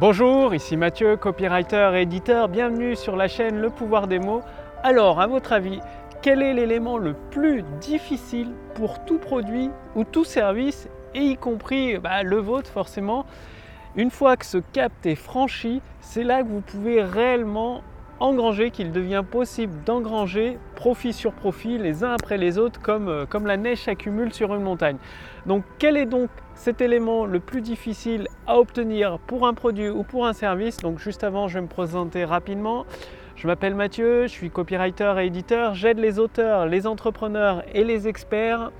Bonjour, ici Mathieu, copywriter et éditeur. Bienvenue sur la chaîne Le pouvoir des mots. Alors, à votre avis, quel est l'élément le plus difficile pour tout produit ou tout service, et y compris bah, le vôtre forcément? Une fois que ce cap est franchi, c'est là que vous pouvez réellement engranger, qu'il devient possible d'engranger profit sur profit les uns après les autres comme, euh, comme la neige s'accumule sur une montagne. Donc quel est donc cet élément le plus difficile à obtenir pour un produit ou pour un service? Donc juste avant je vais me présenter rapidement. Je m'appelle Mathieu, je suis copywriter et éditeur. J'aide les auteurs, les entrepreneurs et les experts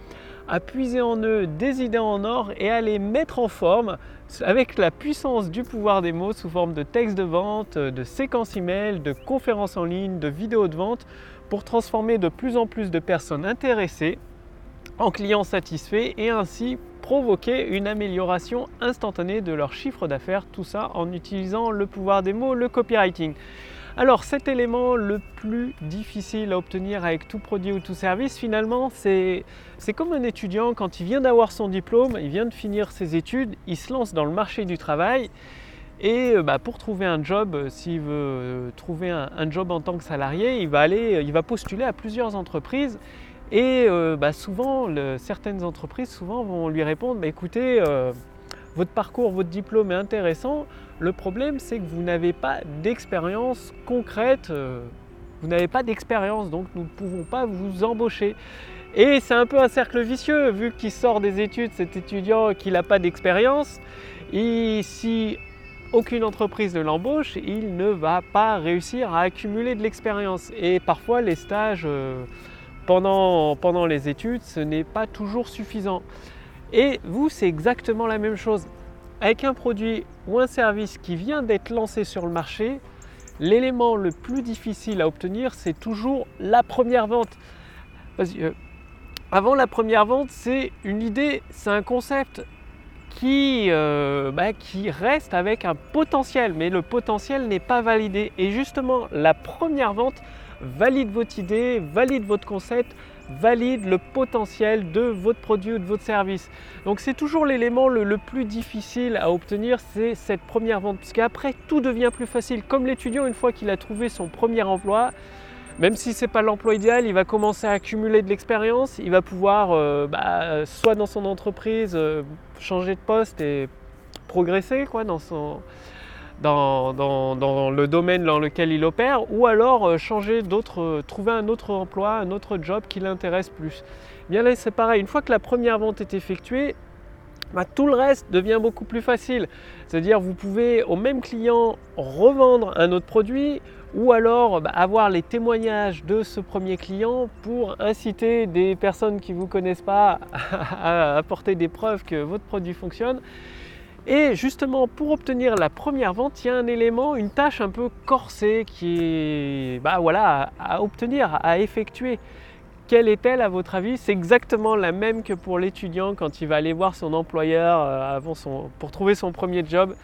à puiser en eux des idées en or et à les mettre en forme avec la puissance du pouvoir des mots sous forme de textes de vente, de séquences email, de conférences en ligne, de vidéos de vente pour transformer de plus en plus de personnes intéressées en clients satisfaits et ainsi provoquer une amélioration instantanée de leur chiffre d'affaires, tout ça en utilisant le pouvoir des mots, le copywriting. Alors cet élément le plus difficile à obtenir avec tout produit ou tout service, finalement, c'est comme un étudiant quand il vient d'avoir son diplôme, il vient de finir ses études, il se lance dans le marché du travail. Et euh, bah, pour trouver un job, euh, s'il veut euh, trouver un, job en tant que salarié, il va aller, il va postuler à plusieurs entreprises. Et bah, souvent, certaines entreprises souvent vont lui répondre, bah, écoutez, votre parcours, votre diplôme est intéressant. Le problème, c'est que vous n'avez pas d'expérience concrète. Euh, vous n'avez pas d'expérience, donc nous ne pouvons pas vous embaucher. Et c'est un peu un cercle vicieux, vu qu'il sort des études, cet étudiant qui n'a pas d'expérience. Et si aucune entreprise ne l'embauche, il ne va pas réussir à accumuler de l'expérience. Et parfois, les stages euh, pendant, pendant les études, ce n'est pas toujours suffisant. Et vous, c'est exactement la même chose. Avec un produit ou un service qui vient d'être lancé sur le marché, l'élément le plus difficile à obtenir, c'est toujours la première vente. Euh, avant la première vente, c'est une idée, c'est un concept euh, bah, qui reste avec un potentiel, mais le potentiel n'est pas validé. Et justement, la première vente valide votre idée, valide votre concept, valide le potentiel de votre produit ou de votre service. Donc c'est toujours l'élément le, plus difficile à obtenir, c'est cette première vente. Parce qu'après, tout devient plus facile. Comme l'étudiant, une fois qu'il a trouvé son premier emploi, même si ce n'est pas l'emploi idéal, il va commencer à accumuler de l'expérience, il va pouvoir, euh, bah, soit dans son entreprise, euh, changer de poste et progresser quoi, dans son, dans, le domaine dans lequel il opère, ou alors euh, changer euh, trouver un autre emploi, un autre job qui l'intéresse plus. Bien là, c'est pareil, une fois que la première vente est effectuée, bah, tout le reste devient beaucoup plus facile. C'est-à-dire vous pouvez au même client revendre un autre produit ou alors bah, avoir les témoignages de ce premier client pour inciter des personnes qui ne vous connaissent pas à apporter des preuves que votre produit fonctionne. Et justement, pour obtenir la première vente, il y a un élément, une tâche un peu corsée qui est bah voilà, à, obtenir, à effectuer. Quelle est-elle à votre avis? C'est exactement la même que pour l'étudiant quand il va aller voir son employeur euh, avant son, pour trouver son premier job.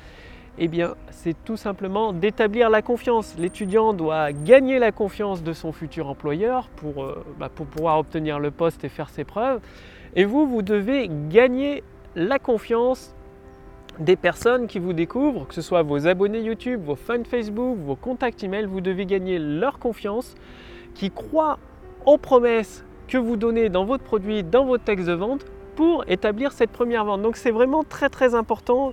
Eh bien, c'est tout simplement d'établir la confiance. L'étudiant doit gagner la confiance de son futur employeur pour, euh, bah, pour pouvoir obtenir le poste et faire ses preuves. Et vous, vous devez gagner la confiance des personnes qui vous découvrent, que ce soit vos abonnés YouTube, vos fans Facebook, vos contacts email, vous devez gagner leur confiance, qui croient aux promesses que vous donnez dans votre produit, dans votre texte de vente pour établir cette première vente. Donc c'est vraiment très très important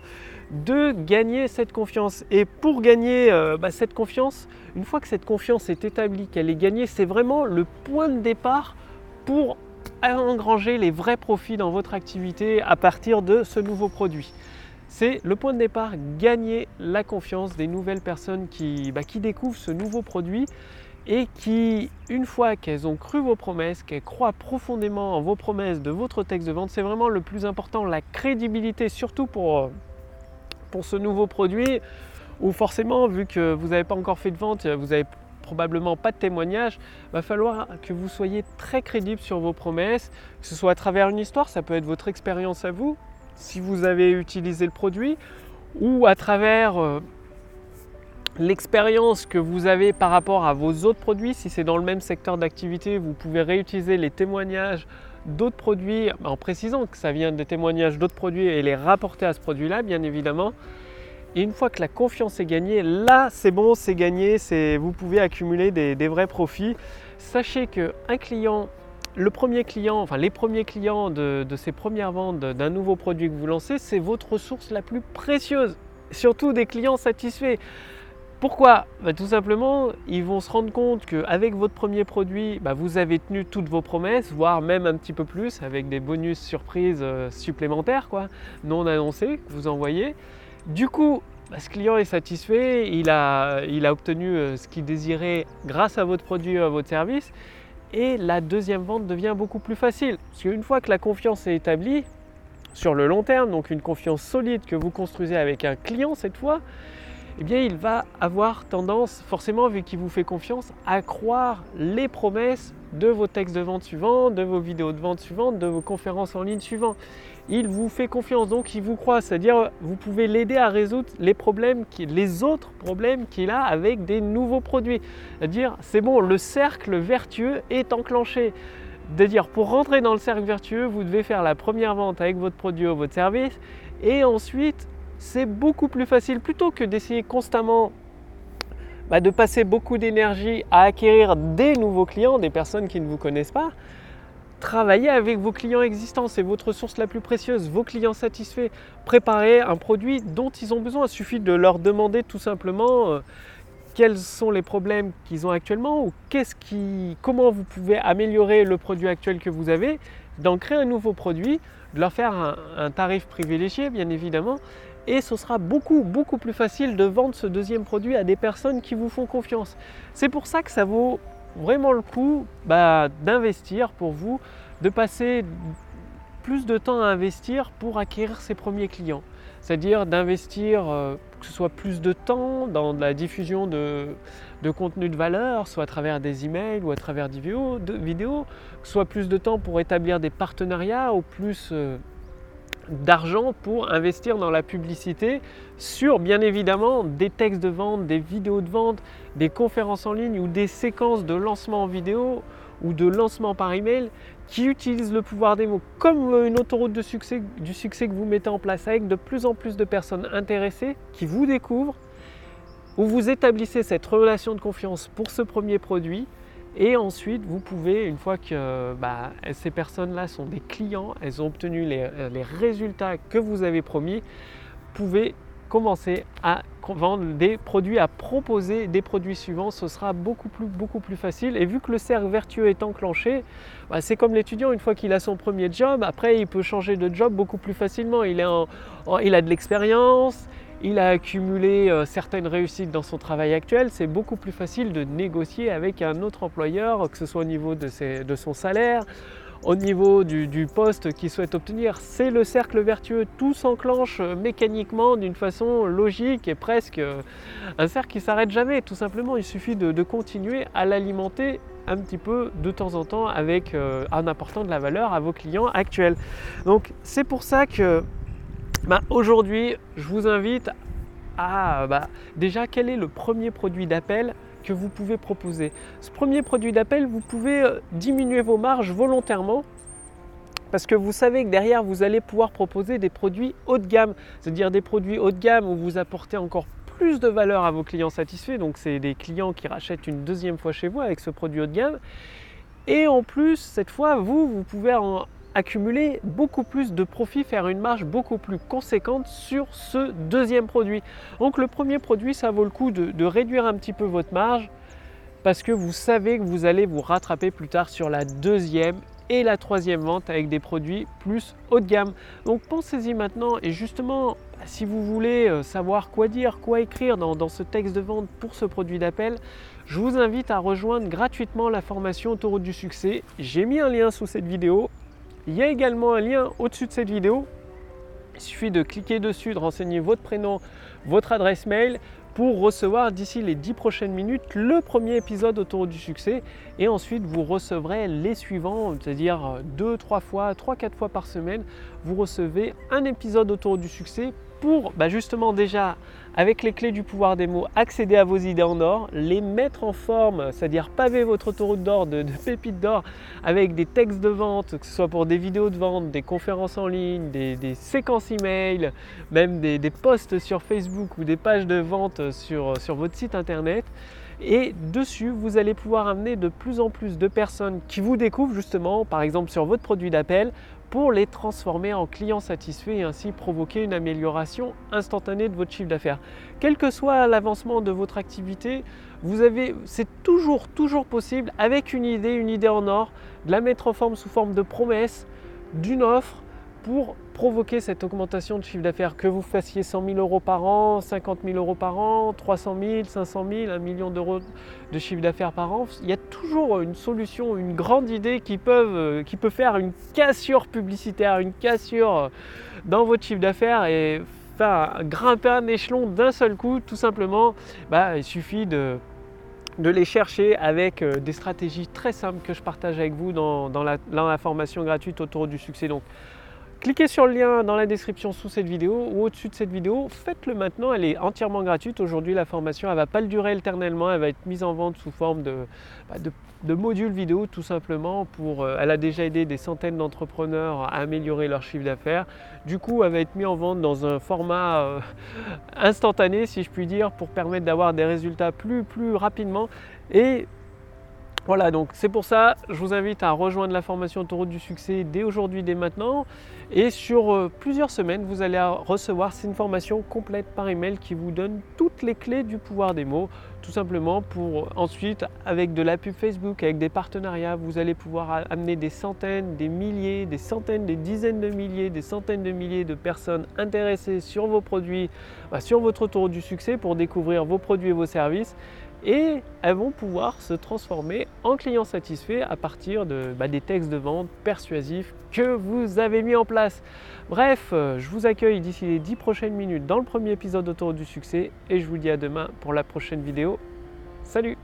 de gagner cette confiance. Et pour gagner euh, bah, cette confiance, une fois que cette confiance est établie, qu'elle est gagnée, c'est vraiment le point de départ pour engranger les vrais profits dans votre activité à partir de ce nouveau produit c'est le point de départ, gagner la confiance des nouvelles personnes qui, bah, qui découvrent ce nouveau produit et qui, une fois qu'elles ont cru vos promesses, qu'elles croient profondément en vos promesses de votre texte de vente, c'est vraiment le plus important, la crédibilité, surtout pour, pour ce nouveau produit, où forcément, vu que vous n'avez pas encore fait de vente, vous n'avez probablement pas de témoignage, va falloir que vous soyez très crédible sur vos promesses, que ce soit à travers une histoire, ça peut être votre expérience à vous, si vous avez utilisé le produit ou à travers euh, l'expérience que vous avez par rapport à vos autres produits. Si c'est dans le même secteur d'activité, vous pouvez réutiliser les témoignages d'autres produits en précisant que ça vient des témoignages d'autres produits et les rapporter à ce produit-là, bien évidemment. Et une fois que la confiance est gagnée, là c'est bon, c'est gagné, vous pouvez accumuler des, vrais profits. Sachez qu'un client, le premier client, enfin les premiers clients de, ces premières ventes d'un nouveau produit que vous lancez, c'est votre ressource la plus précieuse. Surtout des clients satisfaits. Pourquoi? Bah, Tout simplement, ils vont se rendre compte qu'avec votre premier produit, bah, vous avez tenu toutes vos promesses, voire même un petit peu plus, avec des bonus surprises euh, supplémentaires, quoi, non annoncés, que vous envoyez. Du coup, bah, ce client est satisfait, il a, il a obtenu euh, ce qu'il désirait grâce à votre produit à votre service, et la deuxième vente devient beaucoup plus facile. Parce qu'une fois que la confiance est établie, sur le long terme, donc une confiance solide que vous construisez avec un client cette fois, eh bien il va avoir tendance, forcément vu qu'il vous fait confiance, à croire les promesses de vos textes de vente suivants, de vos vidéos de vente suivantes, de vos conférences en ligne suivantes. Il vous fait confiance, donc il vous croit, c'est-à-dire vous pouvez l'aider à résoudre les problèmes, les autres problèmes qu'il a avec des nouveaux produits. C'est-à-dire, c'est bon, le cercle vertueux est enclenché. C'est-à-dire, pour rentrer dans le cercle vertueux, vous devez faire la première vente avec votre produit ou votre service, et ensuite c'est beaucoup plus facile plutôt que d'essayer constamment bah, de passer beaucoup d'énergie à acquérir des nouveaux clients, des personnes qui ne vous connaissent pas. Travaillez avec vos clients existants, c'est votre ressource la plus précieuse, vos clients satisfaits. Préparez un produit dont ils ont besoin. Il suffit de leur demander tout simplement euh, quels sont les problèmes qu'ils ont actuellement ou qui, comment vous pouvez améliorer le produit actuel que vous avez, d'en créer un nouveau produit, de leur faire un tarif privilégié bien évidemment et ce sera beaucoup beaucoup plus facile de vendre ce deuxième produit à des personnes qui vous font confiance. C'est pour ça que ça vaut vraiment le coup bah, d'investir pour vous, de passer plus de temps à investir pour acquérir ses premiers clients. C'est-à-dire d'investir, euh, que ce soit plus de temps dans la diffusion de, de, contenu de valeur, soit à travers des emails ou à travers des vidéos, que ce soit plus de temps pour établir des partenariats ou plus euh, d'argent pour investir dans la publicité sur bien évidemment des textes de vente, des vidéos de vente, des conférences en ligne ou des séquences de lancement en vidéo ou de lancement par email qui utilisent le pouvoir des mots. Comme une autoroute du succès que vous mettez en place avec de plus en plus de personnes intéressées qui vous découvrent, où vous établissez cette relation de confiance pour ce premier produit et ensuite, vous pouvez, une fois que bah, ces personnes-là sont des clients, elles ont obtenu les, résultats que vous avez promis, pouvez commencer à vendre des produits, à proposer des produits suivants, ce sera beaucoup plus, beaucoup plus facile. Et vu que le cercle vertueux est enclenché, bah, c'est comme l'étudiant, une fois qu'il a son premier job, après il peut changer de job beaucoup plus facilement. Il, il a de l'expérience, il a accumulé euh, certaines réussites dans son travail actuel, c'est beaucoup plus facile de négocier avec un autre employeur, que ce soit au niveau de, son salaire, au niveau du, poste qu'il souhaite obtenir. C'est le cercle vertueux, tout s'enclenche euh, mécaniquement d'une façon logique et presque euh, un cercle qui s'arrête jamais. Tout simplement, il suffit de, continuer à l'alimenter un petit peu de temps en temps avec en apportant de la valeur à vos clients actuels. Donc c'est pour ça que bah, aujourd'hui, je vous invite à bah, déjà quel est le premier produit d'appel que vous pouvez proposer? Ce premier produit d'appel, vous pouvez euh, diminuer vos marges volontairement parce que vous savez que derrière, vous allez pouvoir proposer des produits haut de gamme, c'est-à-dire des produits haut de gamme où vous apportez encore plus de valeur à vos clients satisfaits. Donc, c'est des clients qui rachètent une deuxième fois chez vous avec ce produit haut de gamme. Et en plus, cette fois, vous, vous pouvez en, accumuler beaucoup plus de profit, faire une marge beaucoup plus conséquente sur ce deuxième produit. Donc le premier produit, ça vaut le coup de, réduire un petit peu votre marge parce que vous savez que vous allez vous rattraper plus tard sur la deuxième et la troisième vente avec des produits plus haut de gamme. Donc pensez-y maintenant et justement si vous voulez euh, savoir quoi dire, quoi écrire dans, dans ce texte de vente pour ce produit d'appel, je vous invite à rejoindre gratuitement la formation Autoroute du succès. J'ai mis un lien sous cette vidéo il y a également un lien au-dessus de cette vidéo. Il suffit de cliquer dessus, de renseigner votre prénom, votre adresse mail pour recevoir d'ici les 10 prochaines minutes le premier épisode autour du succès et ensuite vous recevrez les suivants, c'est-à-dire 2, 3 fois, 3, 4 fois par semaine, vous recevez un épisode autour du succès pour bah, justement déjà avec les clés du pouvoir des mots, accéder à vos idées en or, les mettre en forme, c'est-à-dire paver votre autoroute d'or de, pépites d'or avec des textes de vente, que ce soit pour des vidéos de vente, des conférences en ligne, des, séquences email, même des, posts sur Facebook ou des pages de vente sur, sur votre site internet. Et dessus, vous allez pouvoir amener de plus en plus de personnes qui vous découvrent justement, par exemple sur votre produit d'appel, pour les transformer en clients satisfaits et ainsi provoquer une amélioration instantanée de votre chiffre d'affaires. Quel que soit l'avancement de votre activité, vous avez, c'est toujours, toujours possible avec une idée, une idée en or, de la mettre en forme sous forme de promesse, d'une offre pour provoquer cette augmentation de chiffre d'affaires, que vous fassiez 100 000 euros par an, 50 000 euros par an, 300 000, 500 000, 1 million d'euros de chiffre d'affaires par an, il y a toujours une solution, une grande idée qui, euh, qui peut faire une cassure publicitaire, une cassure euh, dans votre chiffre d'affaires et faire grimper un échelon d'un seul coup, tout simplement. Bah, il suffit de de les chercher avec euh, des stratégies très simples que je partage avec vous dans, la, dans la formation gratuite autour du succès. Donc, Cliquez sur le lien dans la description sous cette vidéo ou au-dessus de cette vidéo. Faites-le maintenant, elle est entièrement gratuite. Aujourd'hui, la formation, elle ne va pas le durer éternellement, elle va être mise en vente sous forme de, bah, modules vidéo tout simplement. Pour, euh, elle a déjà aidé des centaines d'entrepreneurs à améliorer leur chiffre d'affaires. Du coup, elle va être mise en vente dans un format euh, instantané, si je puis dire, pour permettre d'avoir des résultats plus, plus rapidement. Et voilà, donc c'est pour ça, je vous invite à rejoindre la formation Autoroute du succès dès aujourd'hui, dès maintenant. Et sur euh, plusieurs semaines, vous allez recevoir une formation complète par email qui vous donne toutes les clés du pouvoir des mots, tout simplement pour ensuite, avec de la pub Facebook, avec des partenariats, vous allez pouvoir amener des centaines, des milliers, des centaines, des dizaines de milliers, des centaines de milliers de personnes intéressées sur vos produits, bah, sur votre autoroute du succès pour découvrir vos produits et vos services et elles vont pouvoir se transformer en clients satisfaits à partir bah, des textes de vente persuasifs que vous avez mis en place. Bref, euh, je vous accueille d'ici les 10 prochaines minutes dans le premier épisode d'Autour du succès et je vous dis à demain pour la prochaine vidéo. Salut